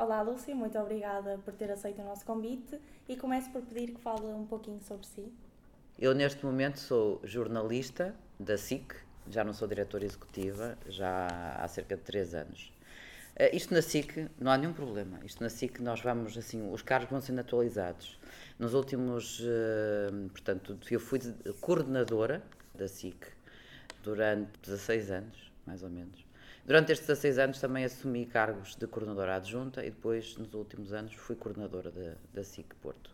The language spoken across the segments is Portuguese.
Olá, Lúcia, muito obrigada por ter aceito o nosso convite e começo por pedir que fale um pouquinho sobre si. Eu, neste momento, sou jornalista da SIC, já não sou diretora executiva, já há cerca de três anos. Uh, isto na SIC não há nenhum problema. Isto na SIC nós vamos, assim, os cargos vão sendo atualizados. Nos últimos, uh, portanto, eu fui coordenadora da SIC durante 16 anos, mais ou menos. Durante estes 16 anos também assumi cargos de coordenadora adjunta e depois, nos últimos anos, fui coordenadora da, SIC Porto.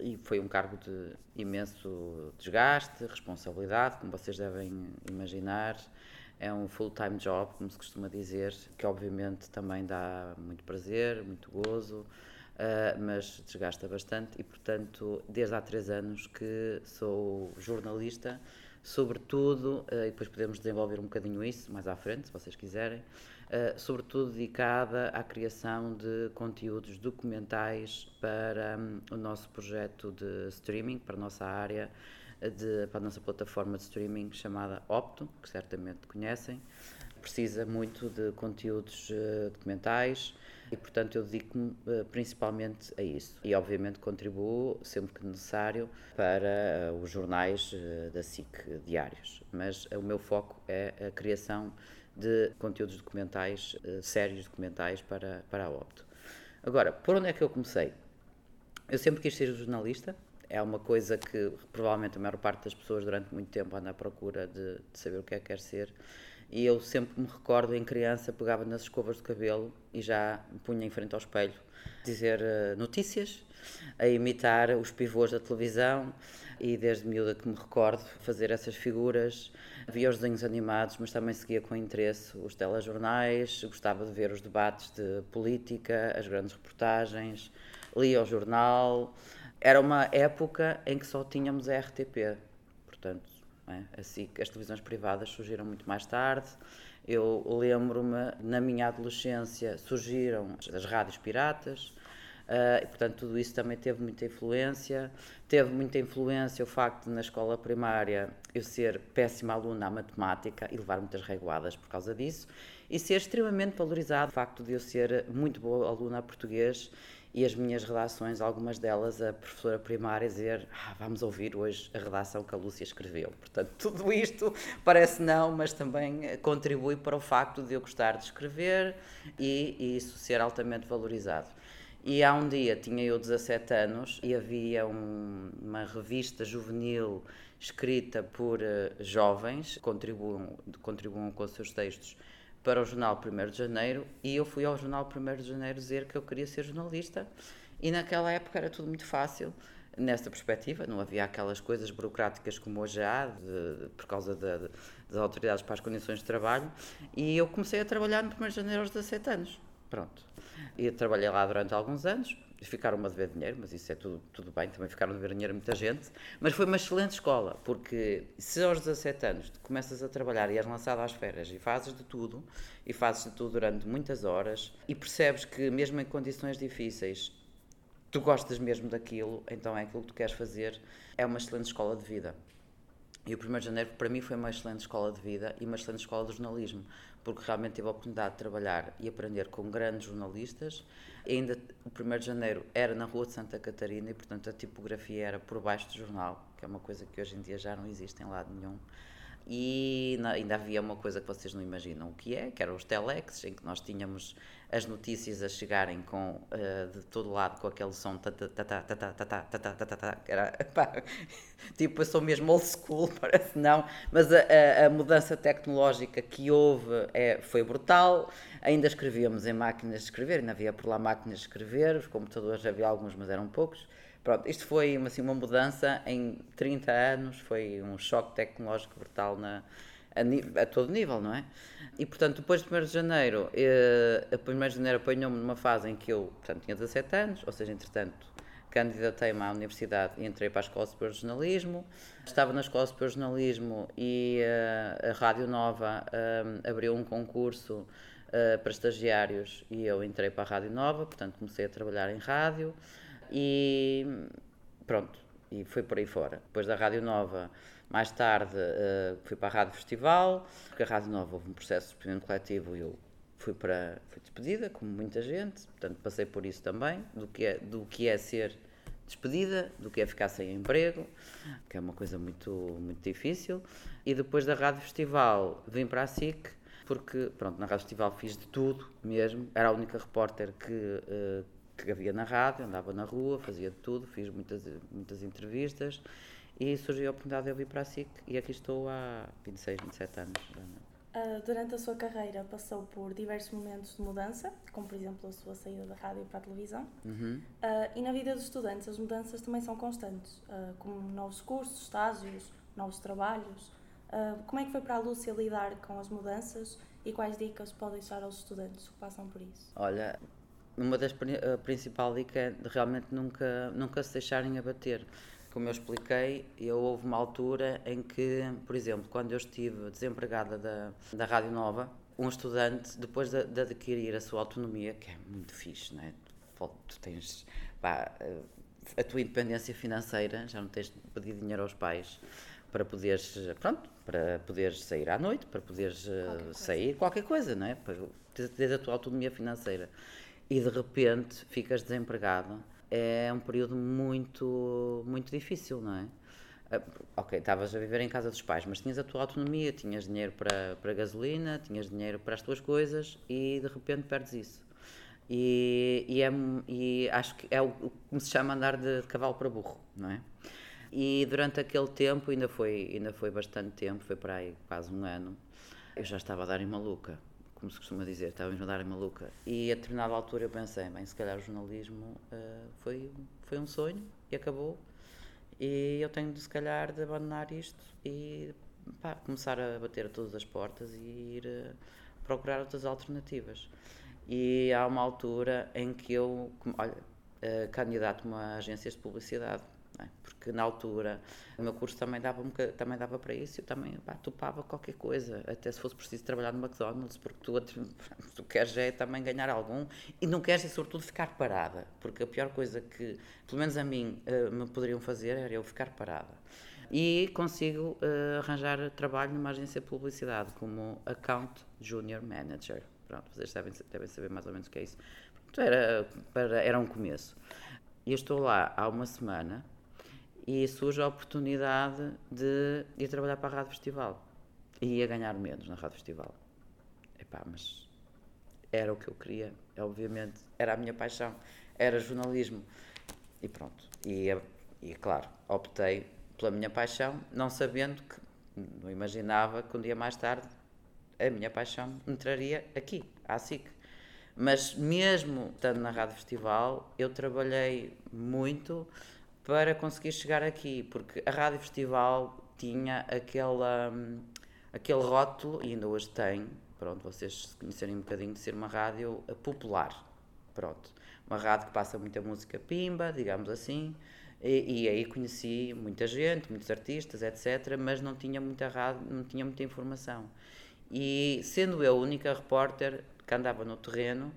E foi um cargo de imenso desgaste, responsabilidade, como vocês devem imaginar é um full-time job, como se costuma dizer, que obviamente também dá muito prazer, muito gozo, uh, mas desgasta bastante e, portanto, desde há três anos que sou jornalista, sobretudo, uh, e depois podemos desenvolver um bocadinho isso mais à frente, se vocês quiserem, uh, sobretudo dedicada à criação de conteúdos documentais para um, o nosso projeto de streaming, para a nossa área de, para a nossa plataforma de streaming chamada Opto, que certamente conhecem. Precisa muito de conteúdos documentais e, portanto, eu dedico-me uh, principalmente a isso. E, obviamente, contribuo sempre que necessário para uh, os jornais da SIC diários. Mas o meu foco é a criação de conteúdos documentais, sérios documentais para, para a Opto. Agora, por onde é que eu comecei? Eu sempre quis ser jornalista, é uma coisa que provavelmente a maior parte das pessoas durante muito tempo anda à procura de, de, saber o que é que quer ser. E eu sempre me recordo, em criança, pegava nas escovas de cabelo e já me punha em frente ao espelho, dizer uh, notícias, a imitar os pivôs da televisão. E desde miúda que me recordo fazer essas figuras. Via os desenhos animados, mas também seguia com interesse os telejornais, gostava de ver os debates de política, as grandes reportagens, lia o jornal. Era uma época em que só tínhamos a RTP, portanto, é? assim, as televisões privadas surgiram muito mais tarde. Eu lembro-me, na minha adolescência, surgiram as rádios piratas, Uh, e, portanto, tudo isso também teve muita influência. Teve muita influência o facto de, na escola primária, eu ser péssima aluna à matemática e levar muitas reguadas por causa disso, e ser extremamente valorizado o facto de eu ser muito boa aluna a português e as minhas redações, algumas delas, a professora primária dizer ah, vamos ouvir hoje a redação que a Lúcia escreveu. Portanto, tudo isto parece não, mas também contribui para o facto de eu gostar de escrever e, e isso ser altamente valorizado. E há um dia, tinha eu 17 anos, e havia um, uma revista juvenil escrita por uh, jovens, contribuam, contribuam com os seus textos para o jornal 1 de Janeiro e eu fui ao jornal 1 de Janeiro dizer que eu queria ser jornalista e naquela época era tudo muito fácil nessa perspectiva, não havia aquelas coisas burocráticas como hoje há, de, por causa de, de, das autoridades para as condições de trabalho, e eu comecei a trabalhar no 1 de janeiro aos 17 anos. Pronto. E trabalhei lá durante alguns anos, ficaram a dever dinheiro, mas isso é tudo, tudo bem, também ficaram a dever dinheiro muita gente. Mas foi uma excelente escola, porque se aos 17 anos começas a trabalhar e és lançado às férias e fazes de tudo, e fazes de tudo durante muitas horas, e percebes que mesmo em condições difíceis tu gostas mesmo daquilo, então é aquilo que tu queres fazer, é uma excelente escola de vida. E o 1 de janeiro, para mim, foi uma excelente escola de vida e uma excelente escola de jornalismo, porque realmente tive a oportunidade de trabalhar e aprender com grandes jornalistas. E ainda o 1 de janeiro era na Rua de Santa Catarina e, portanto, a tipografia era por baixo do jornal, que é uma coisa que hoje em dia já não existe em lado nenhum. E ainda havia uma coisa que vocês não imaginam o que é, que eram os telex, em que nós tínhamos as notícias a chegarem com, uh, de todo lado com aquele som era, tipo, eu sou mesmo old school, parece não, mas a, a, a mudança tecnológica que houve é, foi brutal, ainda escrevíamos em máquinas de escrever, ainda havia por lá máquinas de escrever, os computadores havia alguns, mas eram poucos, Pronto, isto foi assim, uma mudança em 30 anos, foi um choque tecnológico brutal na, a, a, todo nível, não é? E portanto, depois de 1 de janeiro, eh, a 1 de janeiro apanhou-me numa fase em que eu portanto, tinha 17 anos, ou seja, entretanto, candidatei-me à universidade e entrei para a Escola Superior de Jornalismo. Estava na Escola Superior de Jornalismo e uh, a Rádio Nova uh, abriu um concurso uh, para estagiários e eu entrei para a Rádio Nova, portanto comecei a trabalhar em rádio e pronto, e foi por aí fora. Depois da Rádio Nova, mais tarde uh, fui para a Rádio Festival, porque a Rádio Nova houve um processo de experimento coletivo e eu fui para fui despedida, como muita gente, portanto passei por isso também, do que é, do que é ser despedida, do que é ficar sem emprego, que é uma coisa muito, muito difícil. E depois da Rádio Festival vim para a SIC, porque pronto, na Rádio Festival fiz de tudo mesmo, era a única repórter que, uh, que havia na rádio, andava na rua, fazia de tudo, fiz muitas, muitas entrevistas e surgiu a oportunidade de eu vir para a SIC e aqui estou há 26, 27 anos. Uh, durante a sua carreira passou por diversos momentos de mudança, como por exemplo a sua saída da rádio para a televisão. Uhum. Uh, e na vida dos estudantes as mudanças também são constantes, uh, como novos cursos, estágios, novos trabalhos. como é que foi para a Lúcia lidar com as mudanças e quais dicas pode deixar aos estudantes que passam por isso? Olha, uma das a principal dica é realmente nunca, nunca se deixarem abater como eu expliquei, eu houve uma altura em que, por exemplo, quando eu estive desempregada da, da Rádio Nova, um estudante, depois de, de adquirir a sua autonomia, que é muito fixe, não é? Tu, tu tens pá, a tua independência financeira, já não tens de pedir dinheiro aos pais para poderes, pronto, para poderes sair à noite, para poderes eh, qualquer sair, coisa. qualquer coisa, não é? Para teres a tua autonomia financeira. E de repente ficas desempregado é um período muito, muito difícil, não é? Ah, ok, estavas a viver em casa dos pais, mas tinhas a tua autonomia, tinhas dinheiro para, para gasolina, tinhas dinheiro para as tuas coisas e de repente perdes isso. E, e, é, e acho que é o, o que se chama andar de, de cavalo para burro, não é? E durante aquele tempo, ainda foi, ainda foi bastante tempo, foi para aí quase um ano, eu já estava a dar em maluca como se costuma dizer, estávamos a dar maluca. E a determinada altura eu pensei, bem, se calhar o jornalismo uh, foi, foi um sonho e acabou. E eu tenho de, se calhar, de abandonar isto e pá, começar a bater a todas as portas e ir uh, procurar outras alternativas. E há uma altura em que eu, olha, uh, candidato-me a agências de publicidade é? Porque na altura o meu curso também dava, também dava para isso, eu também pá, topava qualquer coisa, até se fosse preciso trabalhar no McDonald's, porque tu, tu queres é também ganhar algum e não queres, sobretudo, ficar parada, porque a pior coisa que, pelo menos a mim, uh, me poderiam fazer era eu ficar parada. E consigo uh, arranjar trabalho numa agência de publicidade como Account Junior Manager. Pronto, vocês devem, devem saber mais ou menos o que é isso. era, para, era um começo. E estou lá há uma semana e surge a oportunidade de ir trabalhar para a Rádio Festival. E ia ganhar menos na Rádio Festival. Epá, mas era o que eu queria, obviamente, era a minha paixão, era jornalismo. E pronto. E, e claro, optei pela minha paixão, não sabendo que, não imaginava que um dia mais tarde a minha paixão entraria aqui, à SIC. Mas mesmo estando na Rádio Festival, eu trabalhei muito para conseguir chegar aqui, porque a Rádio Festival tinha aquela, aquele rótulo, e ainda hoje tem, pronto, vocês se conhecerem um bocadinho, de ser uma rádio popular, pronto. Uma rádio que passa muita música pimba, digamos assim, e, e, aí conheci muita gente, muitos artistas, etc., mas não tinha muita rádio, não tinha muita informação. E sendo eu a única repórter que andava no terreno,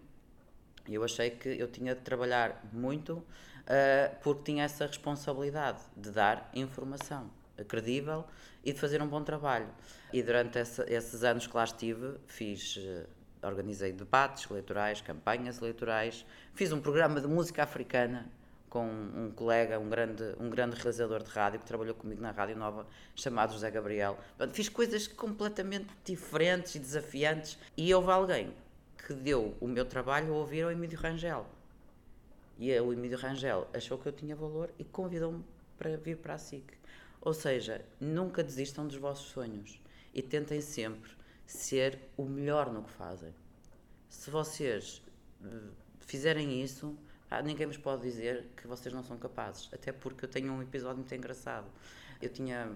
eu achei que eu tinha de trabalhar muito uh, porque tinha essa responsabilidade de dar informação credível e de fazer um bom trabalho. E durante esses anos que lá estive, fiz, uh, organizei debates eleitorais, campanhas eleitorais, fiz um programa de música africana com um colega, um grande, um grande realizador de rádio que trabalhou comigo na Rádio Nova, chamado José Gabriel. Fiz coisas completamente diferentes e desafiantes e houve alguém que deu o meu trabalho a ouvir ao Emílio Rangel. E o Emílio Rangel achou que eu tinha valor e convidou-me para vir para a SIC. Ou seja, nunca desistam dos vossos sonhos e tentem sempre ser o melhor no que fazem. Se vocês eh, fizerem isso, ah, ninguém vos pode dizer que vocês não são capazes. Até porque eu tenho um episódio muito engraçado. Eu tinha.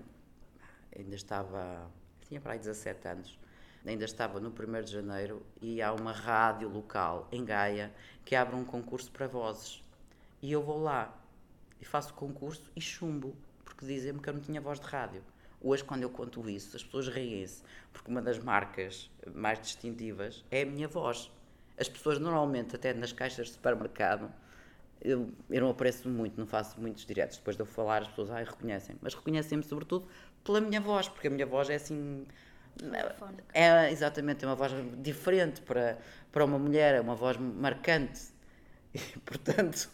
Ainda estava. tinha para aí 17 anos ainda estava no 1 de janeiro e há uma rádio local em Gaia que abre um concurso para vozes. E eu vou lá e faço o concurso e chumbo, porque dizem-me que eu não tinha voz de rádio. Hoje, quando eu conto isso, as pessoas riem-se, porque uma das marcas mais distintivas é a minha voz. As pessoas, normalmente, até nas caixas de supermercado, eu, eu não apareço muito, não faço muitos diretos. Depois de eu falar, as pessoas ai, reconhecem. Mas reconhecem-me, sobretudo, pela minha voz, porque a minha voz é assim É exatamente uma voz diferente para, para uma mulher, é uma voz marcante. E, portanto,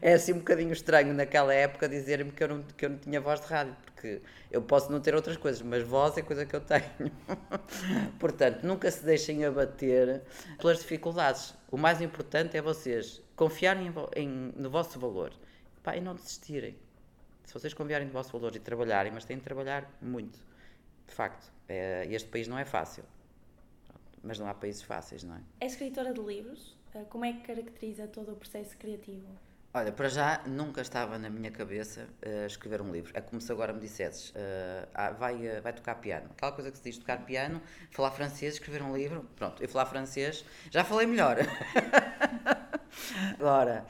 é assim um bocadinho estranho naquela época dizer-me que, eu não, que eu não tinha voz de rádio, porque eu posso não ter outras coisas, mas voz é coisa que eu tenho. portanto, nunca se deixem abater pelas dificuldades. O mais importante é vocês confiarem em, em, no vosso valor Pá, e não desistirem. Se vocês confiarem no vosso valor e trabalharem, mas têm de trabalhar muito. De facto, é, este país não é fácil. Mas não há países fáceis, não é? É escritora de livros. Eh, como é que caracteriza todo o processo criativo? Olha, para já nunca estava na minha cabeça uh, escrever um livro. É como se agora me dissesses, uh, ah, vai, uh, vai tocar piano. Aquela coisa que se diz tocar piano, falar francês, escrever um livro. Pronto, eu falar francês, já falei melhor. Agora,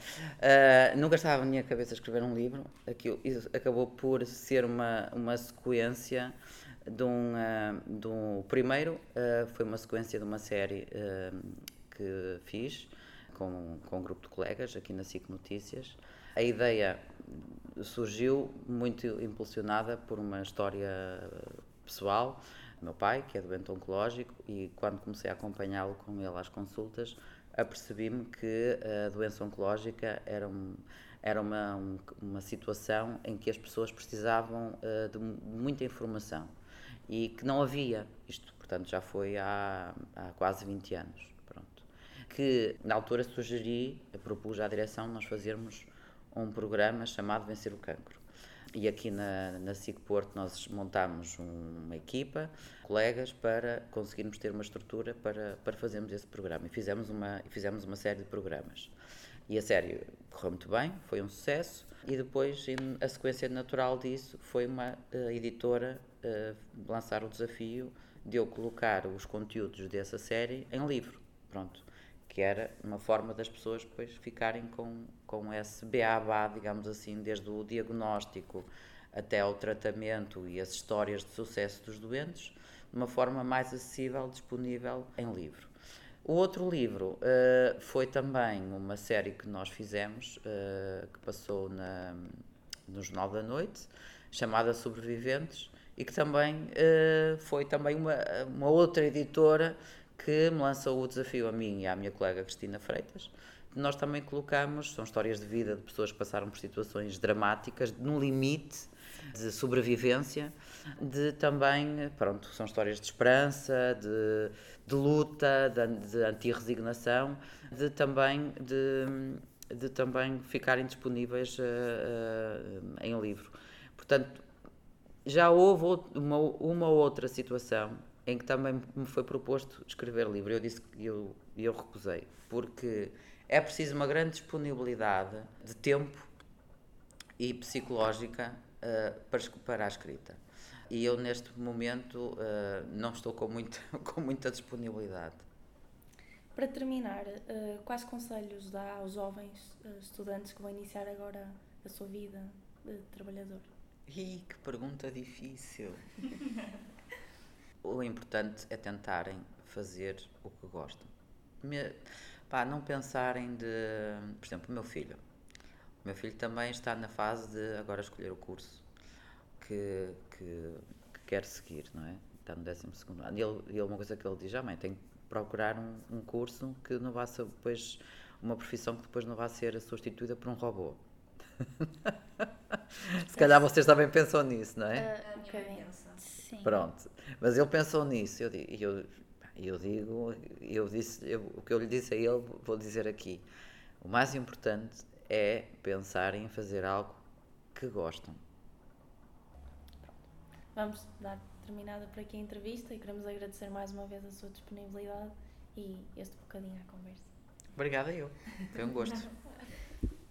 nunca estava na minha cabeça escrever um livro. Aquilo acabou por ser uma, uma sequência de um, de um. Primeiro, foi uma sequência de uma série que fiz com, com um grupo de colegas aqui na SIC Notícias. A ideia surgiu muito impulsionada por uma história pessoal. Meu pai, que é doente oncológico, e quando comecei a acompanhá-lo com ele às consultas, apercebi-me que a doença oncológica era, um, era uma, um, uma situação em que as pessoas precisavam uh, de muita informação e que não havia. Isto, portanto, já foi há, há quase 20 anos que na altura sugeri, propus à direção nós fazermos um programa chamado Vencer o Cancro. E aqui na, na SIC Porto nós montámos uma equipa, colegas, para conseguirmos ter uma estrutura para, para fazermos esse programa. E fizemos uma, fizemos uma série de programas. E a série correu muito bem, foi um sucesso. E depois, a sequência natural disso foi uma uh, editora lançar o desafio de eu colocar os conteúdos dessa série em livro. Pronto que era uma forma das pessoas depois ficarem com, com esse beabá, digamos assim, desde o diagnóstico até ao tratamento e as histórias de sucesso dos doentes, de uma forma mais acessível, disponível em livro. O outro livro uh, foi também uma série que nós fizemos, uh, que passou na, no Jornal da Noite, chamada Sobreviventes, e que também uh, foi também uma, uma outra editora que me lançou o desafio a mim e à minha colega Cristina Freitas. Nós também colocamos, são histórias de vida de pessoas que passaram por situações dramáticas, no limite de sobrevivência, de também, pronto, são histórias de esperança, de, de luta, de, de anti-resignação, de também, de, de também ficarem disponíveis uh, uh, em livro. Portanto, já houve uma, uma outra situação em que também me foi proposto escrever livro. Eu disse que eu, eu recusei, porque é preciso uma grande disponibilidade de tempo e psicológica uh, para, para a escrita. E eu, neste momento, uh, não estou com muita, com muita disponibilidade. Para terminar, uh, quais conselhos dá aos jovens estudantes que vão iniciar agora a sua vida de trabalhador? Ih, que pergunta difícil! o importante é tentarem fazer o que gostam. Me, pá, não pensarem de. Por exemplo, o meu filho. O meu filho também está na fase de agora escolher o curso que, que, que quer seguir, não é? Está no 12 ano. E ele, ele, uma coisa que ele diz: ah, mãe, tem que procurar um, um curso que não vá ser depois. Uma profissão que depois não vá ser substituída por um robô. Se calhar vocês também pensam nisso, não é? Uh, bocadinho. Sim. Pronto. Mas ele pensou nisso. Eu, eu, eu digo, eu disse, eu, o que eu lhe disse a ele, vou dizer aqui. O mais importante é pensar em fazer algo que gostam. Vamos dar terminada por aqui a entrevista e queremos agradecer mais uma vez a sua disponibilidade e este bocadinho à conversa. Obrigada eu. Foi um gosto.